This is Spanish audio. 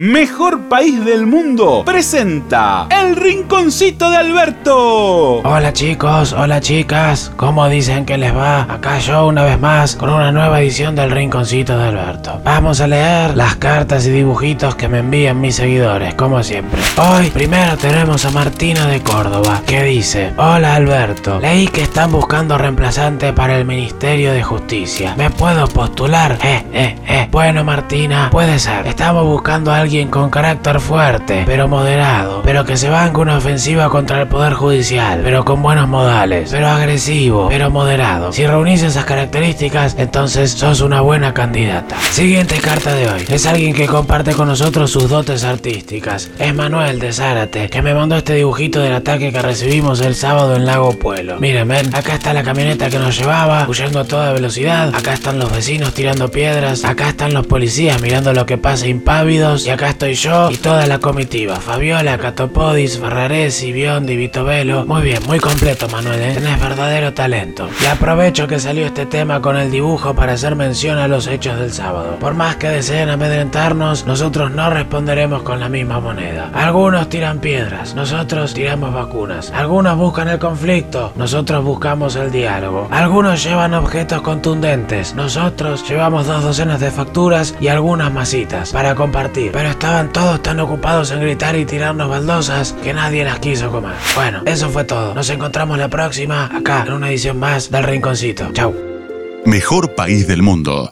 Mejor País del Mundo presenta El Rinconcito de Alberto. Hola chicos, hola chicas, ¿cómo dicen que les va? Acá yo una vez más con una nueva edición del Rinconcito de Alberto. Vamos a leer las cartas y dibujitos que me envían mis seguidores, como siempre. Hoy primero tenemos a Martina de Córdoba, que dice, Hola Alberto, leí que están buscando reemplazante para el Ministerio de Justicia. ¿Me puedo postular? Eh, eh, eh. Bueno Martina, puede ser. Estamos buscando a alguien alguien con carácter fuerte, pero moderado, pero que se banca una ofensiva contra el Poder Judicial, pero con buenos modales, pero agresivo, pero moderado. Si reunís esas características, entonces sos una buena candidata. Siguiente carta de hoy. Es alguien que comparte con nosotros sus dotes artísticas. Es Manuel de Zárate, que me mandó este dibujito del ataque que recibimos el sábado en Lago Pueblo. Miren, ven, acá está la camioneta que nos llevaba, huyendo a toda velocidad. Acá están los vecinos tirando piedras. Acá están los policías mirando lo que pasa impávidos. Estoy yo y toda la comitiva. Fabiola, Catopodis, Ferraresi, Biondi, Vito Velo. Muy bien, muy completo, Manuel, ¿eh? Tenés verdadero talento. Y aprovecho que salió este tema con el dibujo para hacer mención a los hechos del sábado. Por más que deseen amedrentarnos, nosotros no responderemos con la misma moneda. Algunos tiran piedras, nosotros tiramos vacunas. Algunos buscan el conflicto, nosotros buscamos el diálogo. Algunos llevan objetos contundentes, nosotros llevamos dos docenas de facturas y algunas masitas para compartir estaban todos tan ocupados en gritar y tirarnos baldosas que nadie las quiso comer. Bueno, eso fue todo. Nos encontramos la próxima acá en una edición más del Rinconcito. Chau. Mejor país del mundo.